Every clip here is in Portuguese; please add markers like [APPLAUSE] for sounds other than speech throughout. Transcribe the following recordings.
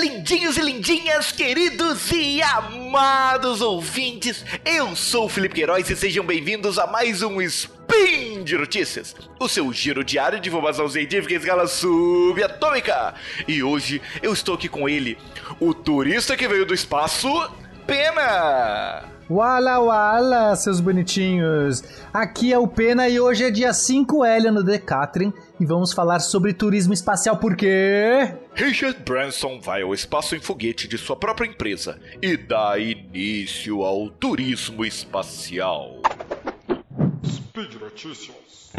lindinhos e lindinhas, queridos e amados ouvintes. Eu sou o Felipe Queiroz e sejam bem-vindos a mais um Spin de Notícias, o seu giro diário de informação científica em escala subatômica. E hoje eu estou aqui com ele, o turista que veio do espaço, Pena. Wala wala, seus bonitinhos! Aqui é o Pena e hoje é dia 5L no Decathlon e vamos falar sobre turismo espacial porque... Richard Branson vai ao espaço em foguete de sua própria empresa e dá início ao turismo espacial. Speed Notícias.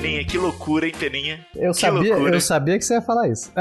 Peninha, que loucura, hein, Peninha? Eu que sabia, loucura. eu sabia que você ia falar isso. [LAUGHS]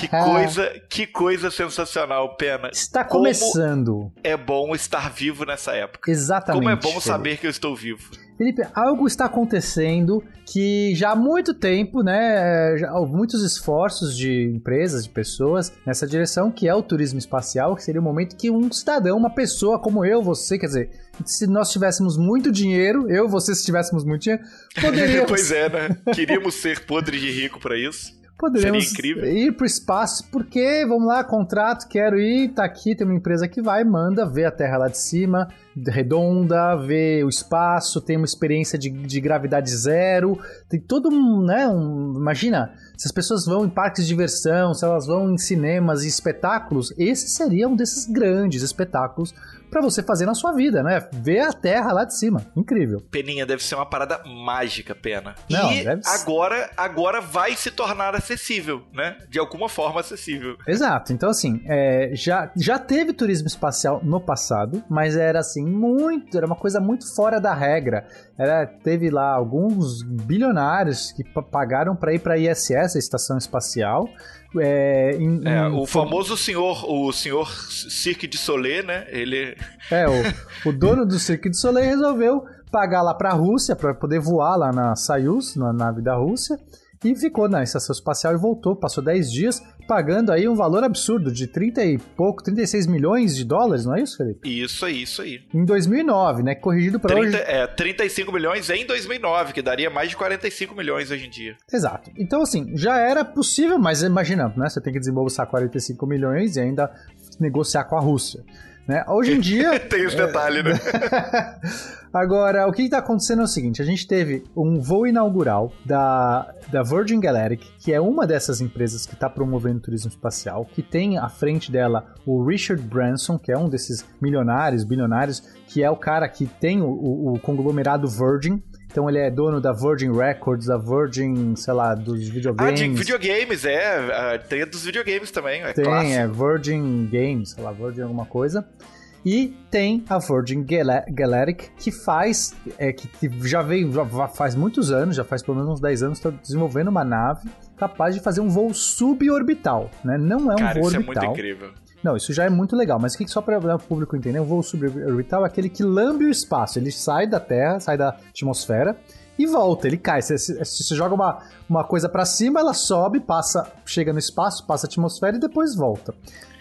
Que coisa, que coisa sensacional, Pena. Está Como começando. é bom estar vivo nessa época. Exatamente. Como é bom Felipe. saber que eu estou vivo. Felipe, algo está acontecendo que já há muito tempo, né, já, há muitos esforços de empresas, de pessoas nessa direção, que é o turismo espacial, que seria o momento que um cidadão, uma pessoa como eu, você, quer dizer, se nós tivéssemos muito dinheiro, eu, você, se tivéssemos muito dinheiro, [LAUGHS] poderíamos, pois é, né? Queríamos ser podres de rico pra isso. Poderíamos ir para o espaço, porque, vamos lá, contrato, quero ir, tá aqui, tem uma empresa que vai, manda ver a Terra lá de cima, redonda, ver o espaço, tem uma experiência de, de gravidade zero, tem todo um, né, um, imagina, se as pessoas vão em parques de diversão, se elas vão em cinemas e espetáculos, esse seria um desses grandes espetáculos para você fazer na sua vida, né? Ver a Terra lá de cima, incrível. Peninha deve ser uma parada mágica, Pena. Não, e deve ser. agora, agora vai se tornar acessível, né? De alguma forma acessível. Exato. Então, assim, é, já, já teve turismo espacial no passado, mas era assim, muito. Era uma coisa muito fora da regra. Era, teve lá alguns bilionários que pa- pagaram para ir para ISS, a Estação Espacial. É, em- É, em- o famoso senhor, o senhor Cirque de Soleil, né? Ele É, o, [LAUGHS] o dono do Cirque du Soleil resolveu pagar lá pra Rússia para poder voar lá na Soyuz, na nave da Rússia, e ficou na estação espacial e voltou, passou 10 dias pagando aí um valor absurdo de 30 e pouco, 36 milhões de dólares, não é isso, Felipe? Isso aí, isso aí. Em 2009, né, corrigido para 30, hoje. é, 35 milhões em 2009, que daria mais de 45 milhões hoje em dia. Exato. Então assim, já era possível, mas imagina, né, você tem que desembolsar 45 milhões e ainda negociar com a Rússia. Né? Hoje em dia, [LAUGHS] Tem esse detalhe, né? [LAUGHS] Agora, o que está acontecendo é o seguinte: a gente teve um voo inaugural da, da Virgin Galactic, que é uma dessas empresas que está promovendo turismo espacial, que tem à frente dela o Richard Branson, que é um desses milionários, bilionários, que é o cara que tem o, o- o conglomerado Virgin. Então ele é dono da Virgin Records, da Virgin, sei lá, dos Ah, videogames. de videogames, é. ah, Tem dos videogames também, é Tem, clássico. é Virgin Games, sei lá, Virgin alguma coisa. E tem a Virgin Gala- Galactic, que faz, é, que, que já veio, já faz muitos anos, já faz pelo menos uns 10 anos, está desenvolvendo uma nave capaz de fazer um voo suborbital, né? Não é um Cara, voo isso é muito orbital. incrível. Não, isso já é muito legal, mas o que só para o público entender, um voo suborbital é aquele que lambe o espaço, ele sai da Terra, sai da atmosfera e volta, ele cai. Você- você joga uma, uma coisa para cima, ela sobe, passa, chega no espaço, passa a atmosfera e depois volta.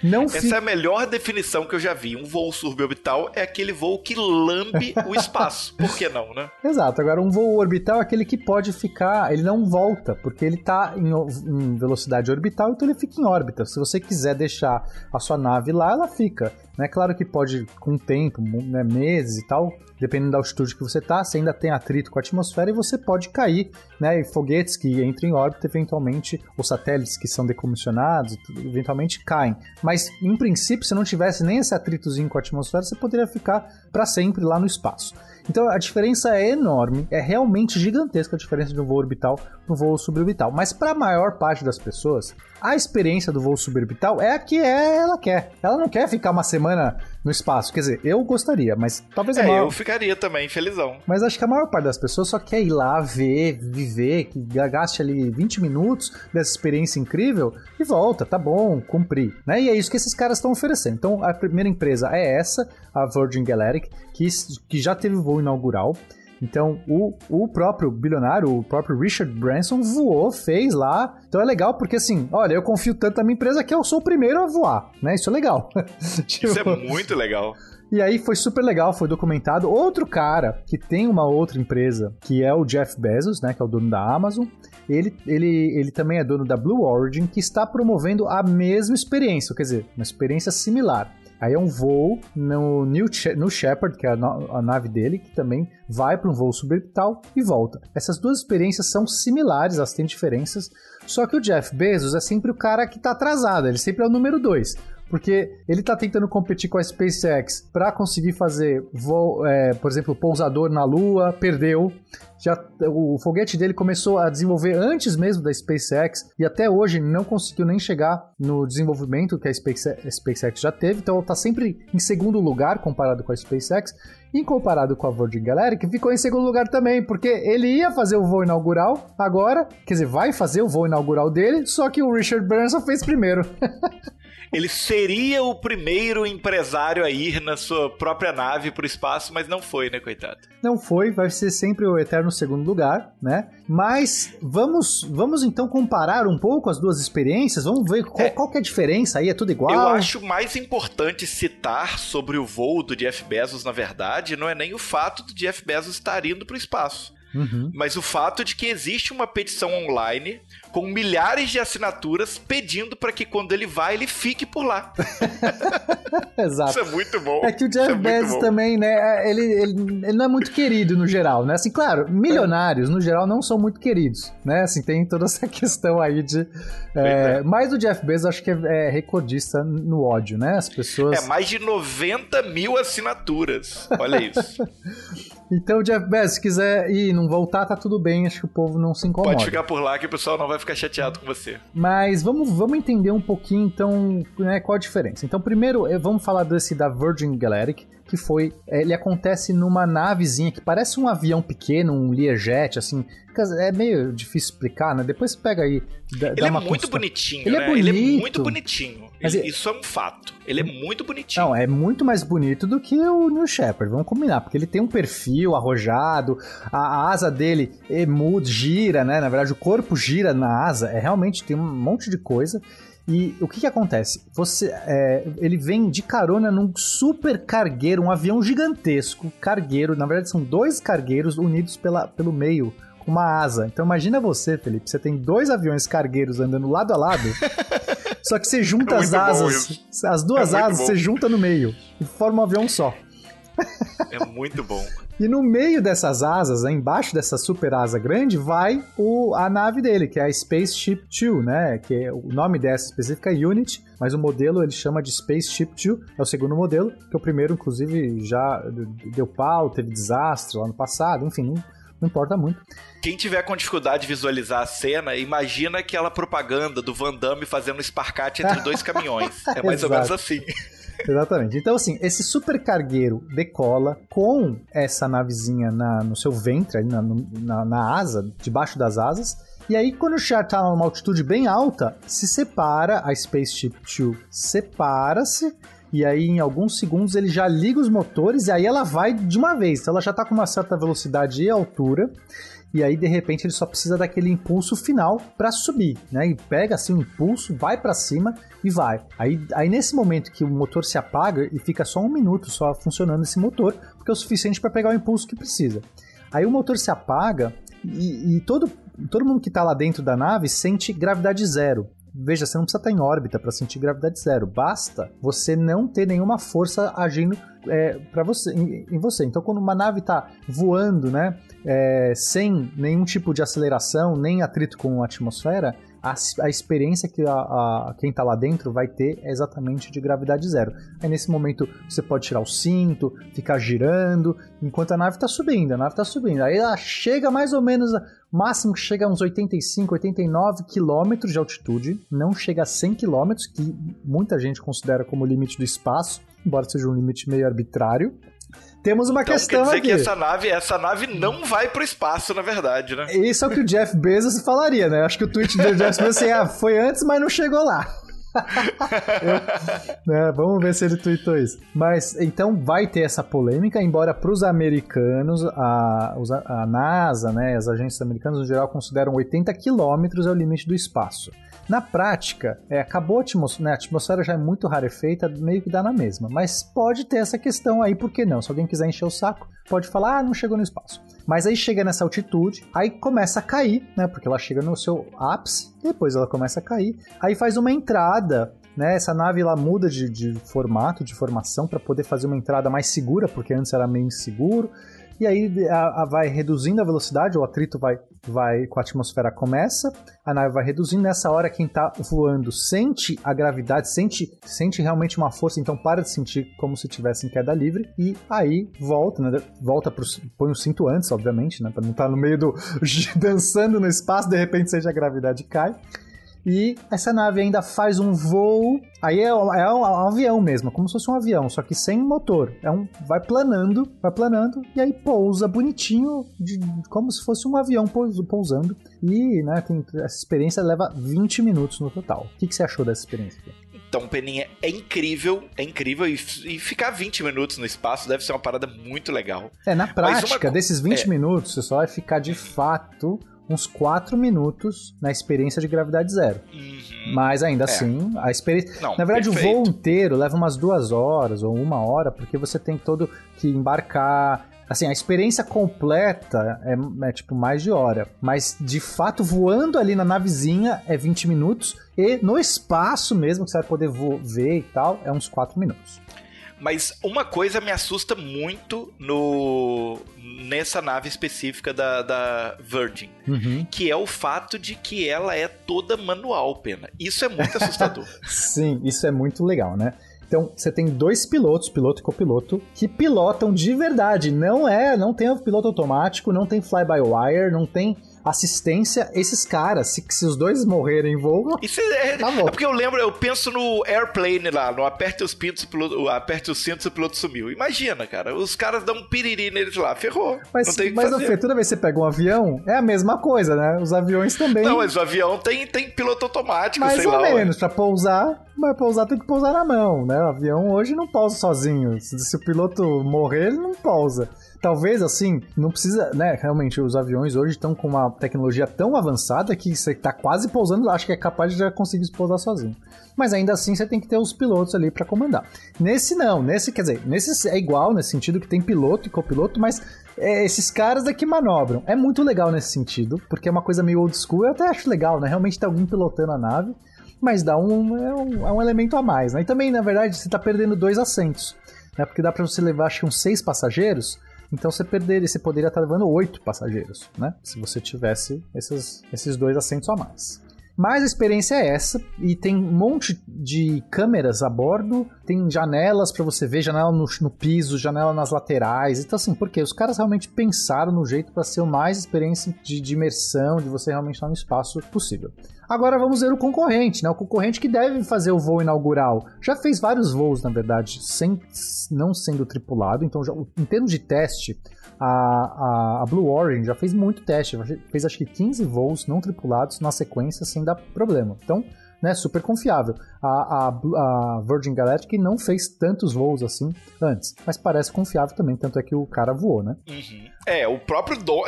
Não Essa é a melhor definição que eu já vi. Um voo suborbital é aquele voo que lambe o [LAUGHS] espaço. Por que não, né? Exato. Agora, um voo orbital é aquele que pode ficar. Ele não volta, porque ele está em, em velocidade orbital, então ele fica em órbita. Se você quiser deixar a sua nave lá, ela fica. É claro que pode, com o tempo, né, meses e tal, dependendo da altitude que você está, você ainda tem atrito com a atmosfera e você pode cair. Né, e foguetes que entram em órbita, eventualmente, ou satélites que são decomissionados, eventualmente caem. Mas, em princípio, se não tivesse nem esse atritozinho com a atmosfera, você poderia ficar para sempre lá no espaço. Então a diferença é enorme, é realmente gigantesca a diferença de um voo orbital para um voo suborbital. Mas para a maior parte das pessoas, a experiência do voo suborbital é a que é, ela quer. Ela não quer ficar uma semana no espaço. Quer dizer, eu gostaria, mas talvez a É, maior... eu ficaria também felizão. Mas acho que a maior parte das pessoas só quer ir lá, ver, viver, que gaste ali 20 minutos dessa experiência incrível e volta, tá bom, cumprir. Né? E é isso que esses caras estão oferecendo. Então a primeira empresa é essa, a Virgin Galactic, que, que já teve voo inaugural. Então, o, o próprio bilionário, o próprio Richard Branson voou, fez lá. Então é legal porque assim, olha, eu confio tanto na minha empresa que eu sou o primeiro a voar, né? Isso é legal. [LAUGHS] tipo... Isso é muito legal. E aí foi super legal, foi documentado. Outro cara que tem uma outra empresa, que é o Jeff Bezos, né, que é o dono da Amazon, ele, ele, ele também é dono da Blue Origin, que está promovendo a mesma experiência, quer dizer, uma experiência similar. Aí é um voo no, New no Shepard, que é a, a nave dele, que também vai para um voo suborbital e volta. Essas duas experiências são similares, elas têm diferenças, só que o Jeff Bezos é sempre o cara que está atrasado, ele sempre é o número dois porque ele está tentando competir com a SpaceX para conseguir fazer, voo, é, por exemplo, pousador na Lua, perdeu. Já, o foguete dele começou a desenvolver antes mesmo da SpaceX e até hoje não conseguiu nem chegar no desenvolvimento que a SpaceX, já teve, então está sempre em segundo lugar comparado com a SpaceX. E comparado com a Virgin Galactic, ficou em segundo lugar também, porque ele ia fazer o voo inaugural agora, quer dizer, vai fazer o voo inaugural dele, só que o Richard Branson fez primeiro. [LAUGHS] ele seria o primeiro empresário a ir na sua própria nave para o espaço, mas não foi, né, coitado? Não foi, vai ser sempre o eterno segundo lugar, né? Mas vamos, vamos então comparar um pouco as duas experiências, vamos ver qual, é. qual que é a diferença aí, é tudo igual? Eu acho mais importante citar sobre o voo do Jeff Bezos, na verdade, não é nem o fato do Jeff Bezos estar indo para o espaço. Uhum. Mas o fato de que existe uma petição online com milhares de assinaturas pedindo para que quando ele vá, ele fique por lá. [LAUGHS] Exato. Isso é muito bom. É que o Jeff é Bezos também, né, ele, ele, ele, não é muito querido no geral, né? Assim, claro, milionários no geral não são muito queridos, né? Assim, tem toda essa [LAUGHS] questão aí de... É, é. Mas o Jeff Bezos acho que é, é, recordista no ódio, né? As pessoas... É, mais de 90 mil assinaturas. Olha isso. [LAUGHS] Então, Jeff Bezos, se quiser ir e não voltar, tá tudo bem. Acho que o povo não se incomoda. Pode ficar por lá que o pessoal não vai ficar chateado com você. Mas vamos, vamos entender um pouquinho, então, né, qual a diferença. Então, primeiro, eh, vamos falar desse da Virgin Galactic, que foi... Eh, ele acontece numa navezinha que parece um avião pequeno, um Learjet, assim... É meio difícil explicar, né? Depois pega aí... Dá, ele dá é muito bonitinho, ele é né? É bonito. Ele é muito bonitinho. Mas isso é um fato. Ele é muito bonitinho. Não, é muito mais bonito do que o New Shepard, vamos combinar, porque ele tem um perfil arrojado, a, a asa dele é, muda, gira, né? Na verdade, o corpo gira na asa, é realmente tem um monte de coisa. E o que, que acontece? Você, é, ele vem de carona num super cargueiro, um avião gigantesco, cargueiro. Na verdade, são dois cargueiros unidos pela, pelo meio com uma asa. Então imagina você, Felipe, você tem dois aviões cargueiros andando lado a lado. [LAUGHS] só que você junta é as asas, as duas é asas, bom. você junta no meio e forma um avião só. É muito bom. E no meio dessas asas, embaixo dessa super asa grande, vai o, a nave dele, que é a Spaceship 2, né? Que é, o nome dessa específica é Unity, mas o modelo ele chama de Spaceship 2, é o segundo modelo, que o primeiro, inclusive, já deu pau, teve desastre lá no passado, enfim, não, não importa muito. Quem tiver com dificuldade de visualizar a cena, imagina aquela propaganda do Van Damme fazendo um esparcate entre dois [LAUGHS] caminhões. É mais ou menos assim. Exatamente. Então, assim, esse super cargueiro decola com essa navezinha na, no seu ventre, na, na, na asa, debaixo das asas. E aí, quando o char tá numa altitude bem alta, se separa, a Spaceship 2 separa-se, e aí em alguns segundos ele já liga os motores e aí ela vai de uma vez. Então ela já tá com uma certa velocidade e altura e aí de repente ele só precisa daquele impulso final para subir, né? E pega assim o impulso, vai para cima e vai. Aí, aí nesse momento que o motor se apaga e fica só um minuto só funcionando esse motor, porque é o suficiente para pegar o impulso que precisa. Aí o motor se apaga e, e todo, todo mundo que está lá dentro da nave sente gravidade zero. Veja, você não precisa estar em órbita para sentir gravidade zero. Basta você não ter nenhuma força agindo é, para você, em, em, você. Então, quando uma nave está voando, né, é, sem nenhum tipo de aceleração, nem atrito com a atmosfera, a, a experiência que a, a quem está lá dentro vai ter é exatamente de gravidade zero. Aí nesse momento você pode tirar o cinto, ficar girando, enquanto a nave está subindo, a nave está subindo. Aí ela chega mais ou menos máximo que chega a uns 85, 89 quilômetros de altitude, não chega a 100 quilômetros, que muita gente considera como limite do espaço, embora seja um limite meio arbitrário. Temos uma então, questão quer dizer aqui. que essa nave, essa nave não vai pro espaço, na verdade, né? Isso é o que o Jeff Bezos falaria, né? Acho que o tweet do Jeff Bezos assim, ah, foi antes, mas não chegou lá. [LAUGHS] Eu, né, vamos ver se ele tweetou isso. Mas então vai ter essa polêmica, embora para os americanos, a, a NASA, né, as agências americanas no geral consideram 80 quilômetros é o limite do espaço. Na prática, é, acabou a atmosfera, né, a atmosfera já é muito rarefeita, meio que dá na mesma. Mas pode ter essa questão aí, por que não? Se alguém quiser encher o saco, pode falar, ah, não chegou no espaço. Mas aí chega nessa altitude, aí começa a cair, né? Porque ela chega no seu ápice, depois ela começa a cair, aí faz uma entrada né? Essa nave ela muda de, de formato, de formação para poder fazer uma entrada mais segura, porque antes era meio inseguro e aí a, a, vai reduzindo a velocidade, o atrito vai, vai com a atmosfera começa, a nave vai reduzindo, nessa hora quem tá voando sente a gravidade, sente, sente realmente uma força, então para de sentir como se tivesse em queda livre, e aí volta, né, volta pro, põe o cinto antes, obviamente, né, para não estar tá no meio do [LAUGHS] dançando no espaço, de repente seja a gravidade cai, e essa nave ainda faz um voo. Aí é, é um, é um, avião mesmo, como se fosse um avião, só que sem motor. É um, vai planando, vai planando, e aí pousa bonitinho, de, como se fosse um avião pousando. E né, tem, essa experiência leva 20 minutos no total. O que, que você achou dessa experiência? Então, Peninha, é incrível, é incrível. E, e, ficar 20 minutos no espaço deve ser uma parada muito legal. É, na prática, uma... desses 20 é... minutos, você só vai ficar de fato uns 4 minutos na experiência de gravidade zero. Uhum. Mas ainda é. assim, a experiência. Não, na verdade, perfeito. o voo inteiro leva umas duas horas ou uma hora, porque você tem todo que embarcar. Assim, a experiência completa é, é, tipo mais de hora. Mas de fato, voando ali na navezinha é 20 minutos. E no espaço mesmo, que você vai poder ver e tal, é uns 4 minutos. Mas uma coisa me assusta muito no nessa nave específica da, da Virgin, uhum. que é o fato de que ela é toda manual, pena. Isso é muito assustador. [LAUGHS] Sim, isso é muito legal, né? Então, você tem dois pilotos, piloto e copiloto, que pilotam de verdade. Não é, não tem piloto automático, não tem fly-by-wire, não tem assistência, esses caras, se, se os dois morrerem em voo. Isso é, tá é porque eu lembro, eu penso no airplane lá, no aperte os pintos, piloto, aperte os cintos e o piloto sumiu. Imagina, cara, os caras dão um piriri neles lá, ferrou. Mas, não tem mas Fê, toda vez que você pega um avião, é a mesma coisa, né? Os aviões também. Não, mas o avião tem, tem piloto automático, Mais sei ou lá. menos, pra pousar, mas pousar tem que pousar na mão, né? O avião hoje não pousa sozinho. Se, se o piloto morrer, ele não pousa talvez assim, não precisa, né? Realmente, os aviões hoje estão com uma tecnologia tão avançada que você tá quase pousando, acho que é capaz de já conseguir pousar sozinho. Mas ainda assim você tem que ter os pilotos ali para comandar. Nesse não, nesse quer dizer, nesse é igual nesse sentido que tem piloto e copiloto, mas é, esses caras daqui manobram. É muito legal nesse sentido, porque é uma coisa meio old school, eu até acho legal, né? Realmente tem alguém pilotando a nave, mas dá um, é um, é um elemento a mais, né? E também, na verdade, você tá perdendo dois assentos, né? Porque dá para você levar, acho que uns seis passageiros, então você perderia, você poderia estar levando oito passageiros, né? Se você tivesse esses, esses dois assentos a mais. Mas a experiência é essa, e tem um monte de câmeras a bordo, tem janelas para você ver, janela no, no, piso, janela nas laterais. Então, assim, porque os caras realmente pensaram no jeito para ser o mais experiência de, de, imersão, de você realmente estar no espaço possível. Agora vamos ver o concorrente, né? O concorrente que deve fazer o voo inaugural. Já fez vários voos, na verdade, sem não sendo tripulado. Então, já, em termos de teste, a, a, a, Blue Origin já fez muito teste, fez acho que 15 voos não tripulados na sequência sem dar problema. Então, né, super confiável. A, a, a, Virgin Galactic não fez tantos voos assim antes, mas parece confiável também, tanto é que o cara voou, né? Uhum. É, o próprio Dom.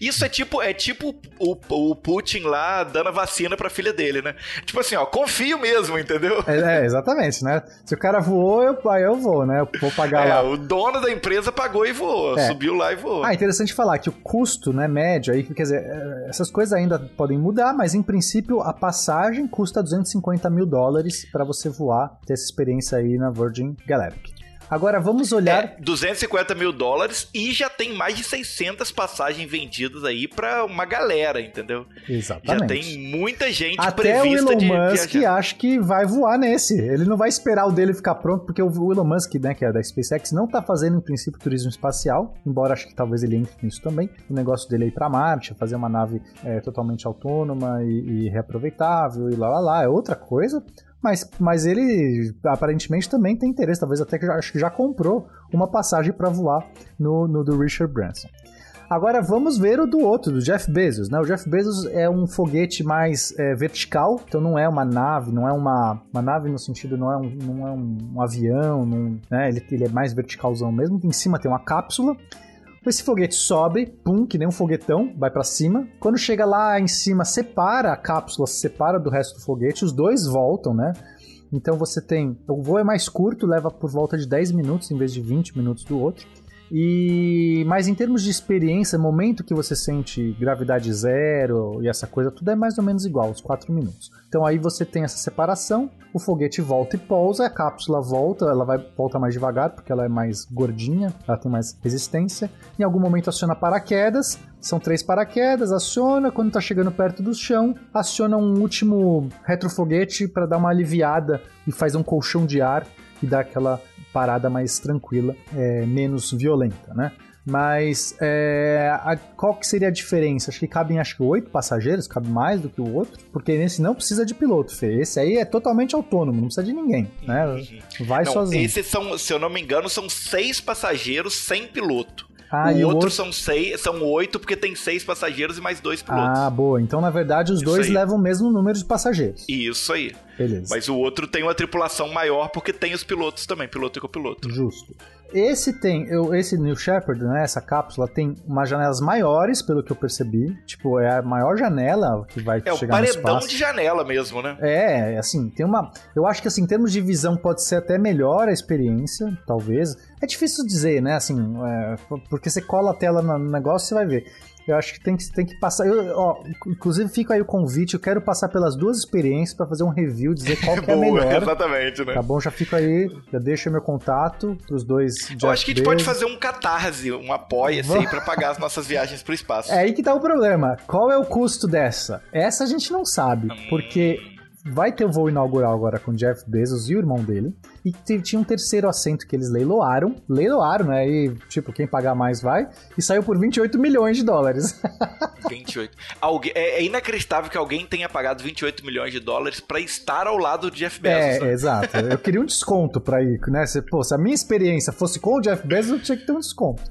Isso é tipo, é tipo o, o Putin lá dando a vacina pra filha dele, né? Tipo assim, ó, confio mesmo, entendeu? É, é exatamente, né? Se o cara voou, eu, eu vou, né? Eu vou pagar é, lá. O dono da empresa pagou e voou, é. subiu lá e voou. Ah, interessante falar que o custo, né, médio, aí, quer dizer, é, essas coisas ainda podem mudar, mas em princípio a passagem custa 250 mil dólares para você voar, ter essa experiência aí na Virgin Galactic. Agora vamos olhar. É, 250 mil dólares e já tem mais de 600 passagens vendidas aí para uma galera, entendeu? Exatamente. Já tem muita gente Até o Elon Musk acha que vai voar nesse. Ele não vai esperar o dele ficar pronto, porque o Elon Musk, né, que é da SpaceX, não tá fazendo em princípio turismo espacial, embora acho que talvez ele entre nisso também. O negócio dele é ir para Marte, fazer uma nave é, totalmente autônoma e, e reaproveitável e lá lá lá, é outra coisa. Mas, mas ele aparentemente também tem interesse, talvez até que já, já comprou uma passagem para voar no, no do Richard Branson. Agora vamos ver o do outro, do Jeff Bezos, né? O Jeff Bezos é um foguete mais é, vertical, então não é uma nave, não é uma, uma nave no sentido, não é um, não é um, um avião, não, né? ele, ele é mais verticalzão mesmo. Em cima tem uma cápsula. Esse foguete sobe, pum, que nem um foguetão, vai para cima. Quando chega lá em cima, separa a cápsula, se separa do resto do foguete, os dois voltam, né? Então você tem. O voo é mais curto, leva por volta de 10 minutos em vez de 20 minutos do outro. E mas em termos de experiência, momento que você sente gravidade zero e essa coisa, tudo é mais ou menos igual, os 4 minutos. Então aí você tem essa separação, o foguete volta e pousa, a cápsula volta, ela vai volta mais devagar porque ela é mais gordinha, ela tem mais resistência. Em algum momento aciona paraquedas, são três paraquedas, aciona, quando está chegando perto do chão, aciona um último retrofoguete para dar uma aliviada e faz um colchão de ar e dá aquela parada mais tranquila, é, menos violenta, né? Mas é, a, qual que seria a diferença? Acho que cabem acho que oito passageiros, cabe mais do que o outro, porque nesse não precisa de piloto, Fê. Esse aí é totalmente autônomo, não precisa de ninguém, né? Vai não, sozinho. Esses são, se eu não me engano, são seis passageiros sem piloto. Ah, o e o outro outro- são seis, são oito porque tem seis passageiros e mais dois pilotos. Ah, boa. Então, na verdade, os Isso dois aí. levam o mesmo número de passageiros. Isso aí. Beleza. Mas o outro tem uma tripulação maior porque tem os pilotos também, piloto e copiloto. Justo. Esse tem, eu, esse New Shepard, né, essa cápsula tem umas janelas maiores, pelo que eu percebi. Tipo, é a maior janela que vai É o chegar no paredão espaço. de janela mesmo, né? É, assim, tem uma. Eu acho que assim, em termos de visão pode ser até melhor a experiência, talvez. É difícil dizer, né? Assim, é, porque você cola a tela no negócio, você vai ver. Eu acho que tem que, tem que passar. Eu, ó, inclusive, fica aí o convite. Eu quero passar pelas duas experiências pra fazer um review, dizer qual [LAUGHS] que é a melhor. exatamente, né? Tá bom? Já fica aí, já deixa meu contato pros dois. Eu acho que a gente pode fazer um catarse, um apoia-se aí pra pagar as nossas viagens pro espaço. É aí que tá o problema. Qual é o custo dessa? Essa a gente não sabe, porque vai ter o voo inaugural agora com Jeff Bezos e o irmão dele. E tinha um terceiro assento que eles leiloaram. Leiloaram, né? E, tipo, quem pagar mais vai. E saiu por 28 milhões de dólares. [LAUGHS] 28. Alguém, é, é inacreditável que alguém tenha pagado 28 milhões de dólares pra estar ao lado de Jeff Bezos. é, né? exato. Eu queria um desconto pra ir, né? Se, pô, se a minha experiência fosse com o Jeff Bezos, eu tinha que ter um desconto.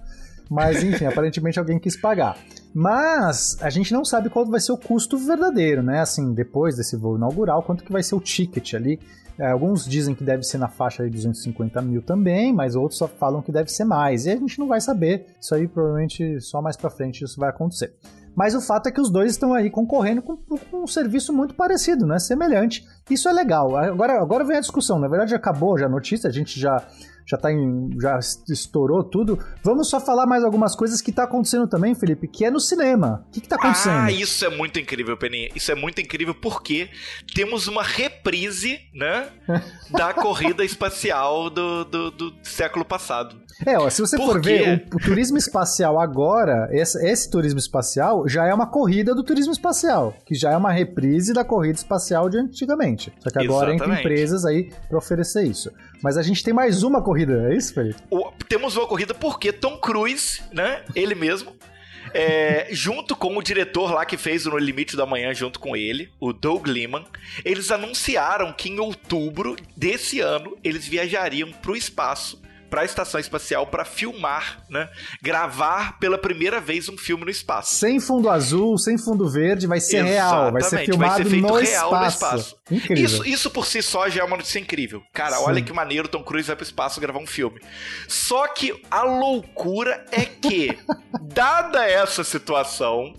Mas, enfim, aparentemente alguém quis pagar. Mas a gente não sabe qual vai ser o custo verdadeiro, né? Assim, depois desse voo inaugural, quanto que vai ser o ticket ali. É, alguns dizem que deve ser na faixa de 250 mil também, mas outros só falam que deve ser mais. E a gente não vai saber. Isso aí provavelmente só mais pra frente isso vai acontecer. Mas o fato é que os dois estão aí concorrendo com, com um serviço muito parecido, né? Semelhante. Isso é legal. Agora, agora vem a discussão. Na verdade, já acabou já a notícia, a gente já já tá em, já estourou tudo. Vamos só falar mais algumas coisas que tá acontecendo também, Felipe, que é no cinema. O que, que tá acontecendo? Ah, isso é muito incrível, Peninha. Isso é muito incrível porque temos uma reprise, né? [LAUGHS] da corrida espacial do, do, do século passado. É, ó, se você Por for quê? ver, o, o turismo espacial agora, esse, esse turismo espacial já é uma corrida do turismo espacial, que já é uma reprise da corrida espacial de antigamente. Só que agora Exatamente. empresas aí pra oferecer isso. Mas a gente tem mais uma corrida, é isso, Felipe? O- temos uma corrida porque Tom Cruise, né? Ele mesmo. é, junto com o diretor lá que fez o No Limite da Manhã, junto com ele, o Doug Liman, eles anunciaram que em outubro desse ano eles viajariam para o espaço, para a estação espacial, para filmar, né? Gravar pela primeira vez um filme no espaço. Sem fundo azul, sem fundo verde, vai ser real, vai ser Exatamente, filmado feito no, real no espaço. espaço. Incrível. Isso, isso por si só já é uma notícia incrível. Cara, Sim. olha que maneiro, Tom Cruise vai pro espaço gravar um filme. Só que a loucura é que, [LAUGHS] dada essa situação,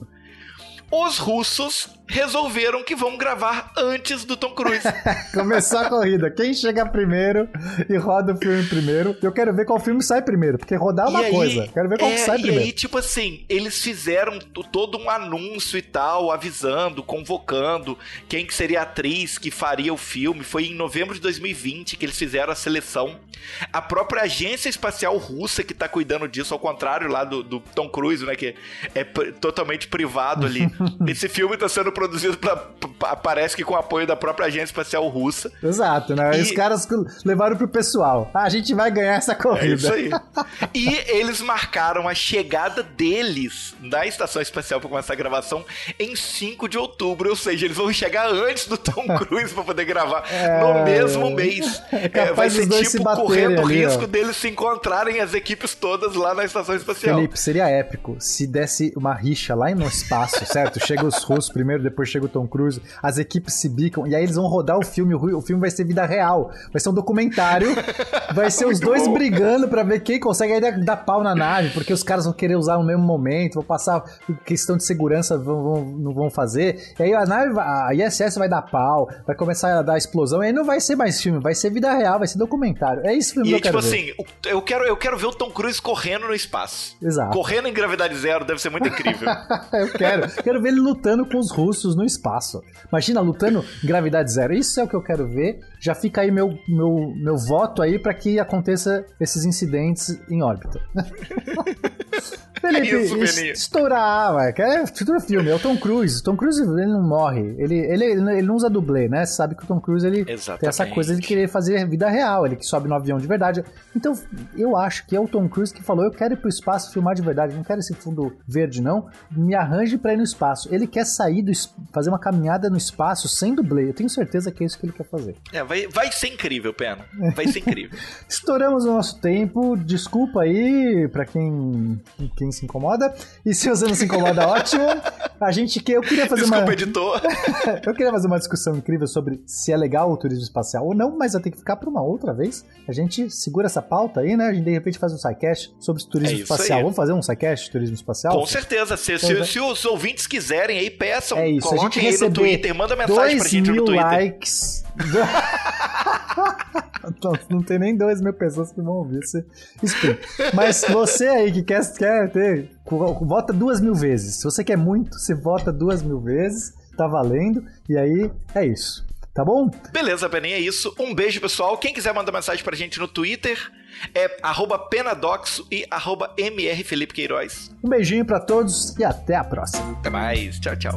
os russos resolveram que vão gravar antes do Tom Cruise. [LAUGHS] Começou a corrida. Quem chega primeiro e roda o filme primeiro. Eu quero ver qual filme sai primeiro, porque rodar é uma E aí- coisa. Quero ver qual que é, sai e primeiro. aí, tipo assim, eles fizeram todo um anúncio e tal, avisando, convocando quem que seria a atriz que faria o filme. Foi em novembro de 2020 que eles fizeram a seleção. A própria agência espacial russa que tá cuidando disso, ao contrário lá do, do Tom Cruise, né, que é totalmente privado ali. [LAUGHS] Esse filme tá sendo produzido pra, pa- parece que com apoio da própria agência espacial russa. Exato, né? E- Os caras levaram pro pessoal. Ah, a gente vai ganhar essa É corrida. isso aí. [LAUGHS] E eles marcaram a chegada deles na estação espacial pra começar a gravação em 5 de outubro, ou seja, eles vão chegar antes do Tom [LAUGHS] Cruise pra poder gravar no mesmo mês. É capaz vai ser se tipo baterem correndo o ali, ó. risco deles se encontrarem as equipes todas lá na estação espacial. Felipe, seria épico se desse uma rixa lá no espaço, certo? Chega os russos primeiro, depois chega o Tom Cruise, as equipes se bicam, e aí eles vão rodar o filme, o filme vai ser vida real, vai ser um documentário, [LAUGHS] vai ser os dois bom. brigando pra ver quem consegue aí dar, dar pau na nave, porque os caras vão querer usar no mesmo momento, vão passar questão de segurança, vão, vão- não vão fazer, e aí a nave, a ISS vai dar pau, vai começar a dar explosão, e aí não vai ser mais filme, vai ser vida real, vai ser documentário, é isso filme E que eu quero tipo ver. assim, o- eu quero, eu quero ver o Tom Cruise correndo no espaço. Exato. Correndo em gravidade zero deve ser muito incrível. [LAUGHS] eu quero. Quero ver ele lutando com os russos no espaço. Imagina, lutando gravidade zero. Isso é o que eu quero ver. Já fica aí meu, meu, meu voto aí pra que aconteça esses incidentes em órbita. [LAUGHS] Felipe, É isso, estourar, ué, que é futuro filme. É o Tom Cruise. Tom Cruise, ele não morre. Ele, ele, ele não usa dublê, né? Você sabe que o Tom Cruise, ele tem essa Exatamente. coisa de querer fazer vida real. Ele que sobe no avião de verdade. Então, eu acho que é o Tom Cruise que falou, eu quero ir pro espaço filmar de verdade. Não quero esse fundo verde, não. Me arranje pra ir no espaço. Ele quer sair do... Fazer uma caminhada no espaço sem dublê. Eu tenho certeza que é isso que ele quer fazer. É, vai, vai ser incrível, Pena. Vai ser incrível. [LAUGHS] Estouramos o nosso tempo. Desculpa aí pra quem, quem se incomoda. E se você não se incomoda, [LAUGHS] ótimo. A gente que eu queria fazer Desculpa, uma editor. [LAUGHS] eu queria fazer uma discussão incrível sobre se é legal o turismo espacial ou não, mas vai ter que ficar pra uma outra vez. A gente segura essa pauta aí, né? A gente de repente faz um sidecast sobre turismo É espacial. aí. Vamos fazer um sidecast de turismo espacial? Com certeza. Se, se- se os ouvintes quiserem aí, peçam. É isso, a gente aí no Twitter. Manda mensagem pra 2 gente no Twitter. likes. [LAUGHS] não, tem nem 2 mil pessoas que vão ouvir esse spin. Mas você aí que quer, quer ter, vota duas mil vezes. Se você quer muito, você vota duas mil vezes. Tá valendo. E aí, é isso. Tá bom? Beleza, Peninha, é isso. Um beijo, pessoal. Quem quiser mandar mensagem pra gente no Twitter é penadoxo e arroba mrfelipe Queiroz. Um beijinho pra todos e até a próxima. Até mais. Tchau, tchau.